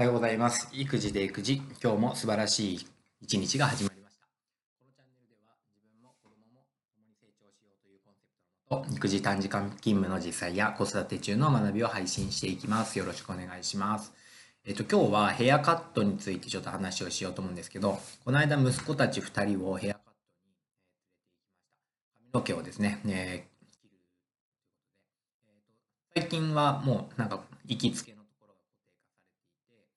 おはようございます。育児で育児、今日も素晴らしい一日が始まりました。このチャンネルでは自分も子供も共に成長しようというコンセプトのもと、育児短時間勤務の実際や子育て中の学びを配信していきます。よろしくお願いします。えっと、今日はヘアカットについてちょっと話をしようと思うんですけど、この間息子たち2人をヘアカットに連れて行きました。髪の毛をですね、ね切るということで、えっと、最近はもうなんか行きつけのところが固定化されていて、えー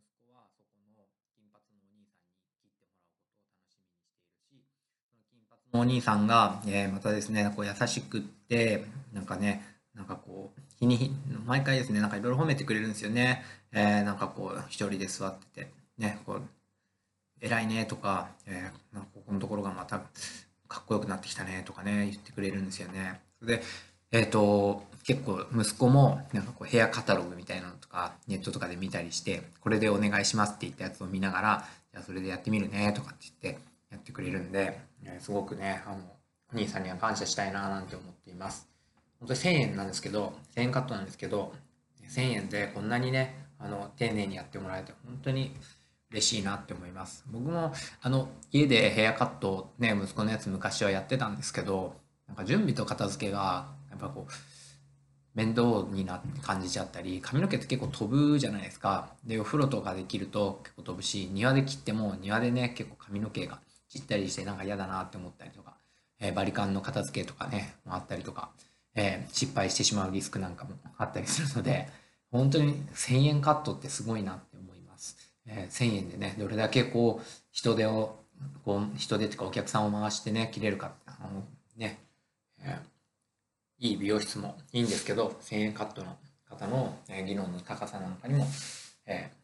息子はそこの金髪のお兄さんに切ってもらうことを楽しみにしているし、その金髪のお兄さんが、えーまたですね、こう優しくって、なんかね、なんかこう、日に日、毎回ですね、なんかいろいろ褒めてくれるんですよね。えーなんかこう、一人で座ってて、ね、こう、偉いねとか、えーなんかここのところがまたかっこよくなってきたねとかね、言ってくれるんですよね。で、えっ、と、結構息子もなんかこうヘアカタログみたいなのとかネットとかで見たりして、これでお願いしますって言ったやつを見ながら、じゃあそれでやってみるねとかって言ってやってくれるんで、えすごくね、あの、お兄さんには感謝したいななんて思っています。本当に1000円なんですけど、1000円カットなんですけど、1000円でこんなにね、あの、丁寧にやってもらえて本当に嬉しいなって思います。僕も、あの、家でヘアカットね、息子のやつ昔はやってたんですけど、なんか準備と片付けが、やっぱこう、面倒になって感じちゃったり、髪の毛って結構飛ぶじゃないですか。で、お風呂とかで切ると結構飛ぶし、庭で切っても庭でね、結構髪の毛が散ったりしてなんか嫌だなって思ったりとか、えーバリカンの片付けとかね、もあったりとか、えー失敗してしまうリスクなんかもあったりするので、本当に1000円カットってすごいなって思います。えー1000円でね、どれだけこう、人手を、こう、人手っていうかお客さんを回してね、切れるかって、あのね、えーいい美容室もいいんですけど、1000円カットの方のえー技能の高さなんかにも、えー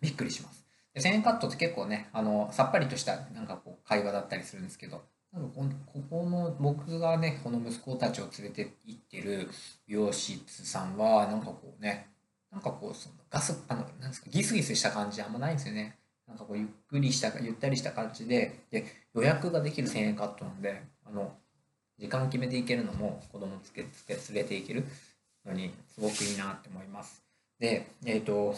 びっくりします。で1000円カットって結構ね、あの、さっぱりとしたなんかこう会話だったりするんですけど、なんかこここの僕がね、この息子たちを連れて行ってる美容室さんは、なんかこうね、なんかこう、そのガス、あの、なんですか、ギスギスした感じあんまないんですよね。なんかこう、ゆっくりした、ゆったりした感じで、で、予約ができる1000円カットなんで、あの、時間決めていけるのも子供つけつけ連れていけるのにすごくいいなって思います。で、えっ、と、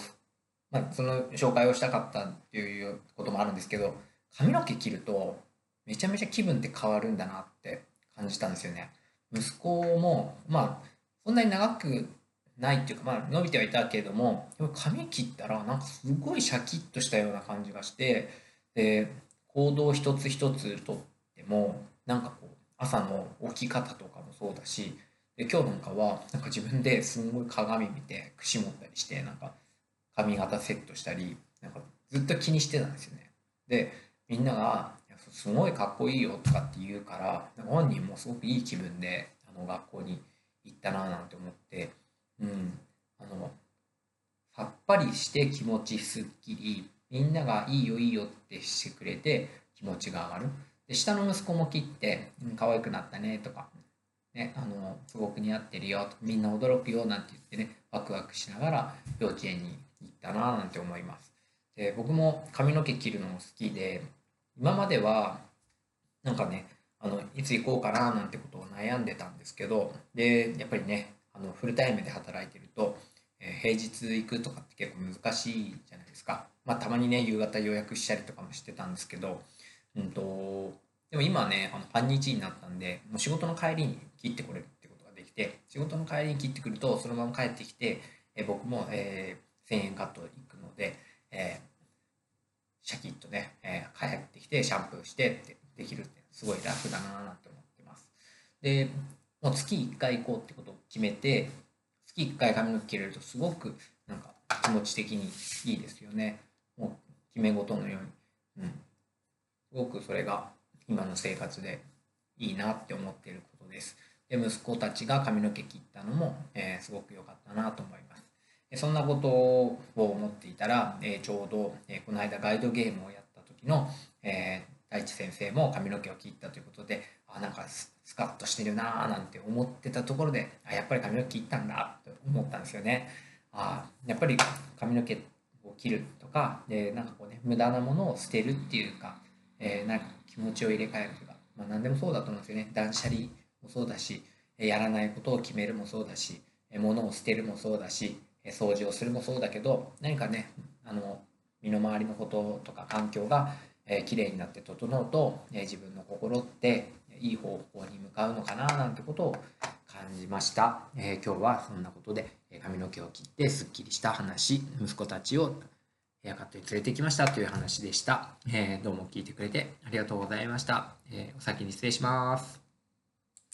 まあ、その紹介をしたかったっていうこともあるんですけど、髪の毛切るとめちゃめちゃ気分って変わるんだなって感じたんですよね。息子も、まあ、そんなに長くないっていうか、まあ、伸びてはいたけれども、でも髪切ったらなんかすごいシャキッとしたような感じがして、で、行動一つ一つとっても、なんかこう、朝の起き方とかもそうだし、で今日なんかはなんか自分ですんごい鏡見て串持ったりしてなんか髪型セットしたりなんかずっと気にしてたんですよね。でみんなが「すごいかっこいいよ」とかって言うから本人もすごくいい気分であの学校に行ったななんて思ってうんあのさっぱりして気持ちすっきりみんなが「いいよいいよ」ってしてくれて気持ちが上がる。で下の息子も切って「うん可愛くなったね」とかね、あのすごく似合ってるよとみんな驚くよなんて言ってねワクワクしながら幼稚園に行ったなんて思います。で僕も髪の毛切るのも好きで今まではなんかねあのいつ行こうかななんてことを悩んでたんですけどでやっぱりねあのフルタイムで働いてると、えー平日行くとかって結構難しいじゃないですか。まあたまにね夕方予約したりとかもしてたんですけどうんとでも今ね、あの半日になったんで、もう仕事の帰りに切ってこれるってことができて、仕事の帰りに切ってくると、そのまま帰ってきて、え僕も、えー1000円カット行くので、えーシャキッとね、えー帰ってきてシャンプーしてってできるって、すごい楽だななんて思ってます。で、もう月1回行こうってことを決めて、月1回髪の毛切れるとすごくなんか気持ち的にいいですよね。もう決め事のように。うん。すごくそれが今の生活でいいなって思ってることです。で息子たちが髪の毛切ったのも、えーすごく良かったなと思います。そんなことを思っていたら、えちょうど、えこの間ガイドゲームをやった時の、え大地先生も髪の毛を切ったということであなんかスカッとしてるなーなんて思ってたところであやっぱり髪の毛切ったんだと思ったんですよね。あやっぱり髪の毛を切るとかでなんかこうね無駄なものを捨てるっていうかえーなんか気持ちを入れ替えるとか、まあ、何でもそうだと思うんですよね断捨離もそうだしやらないことを決めるもそうだし物を捨てるもそうだし掃除をするもそうだけど何かねあの身の回りのこととか環境がきれいになって整うとえ自分の心っていい方向に向かうのかななんてことを感じました、えー、今日はそんなことで髪の毛を切ってすっきりした話息子たちをヘアカットに連れてきましたという話でした、えー、どうも聞いてくれてありがとうございました、え、お先に失礼します。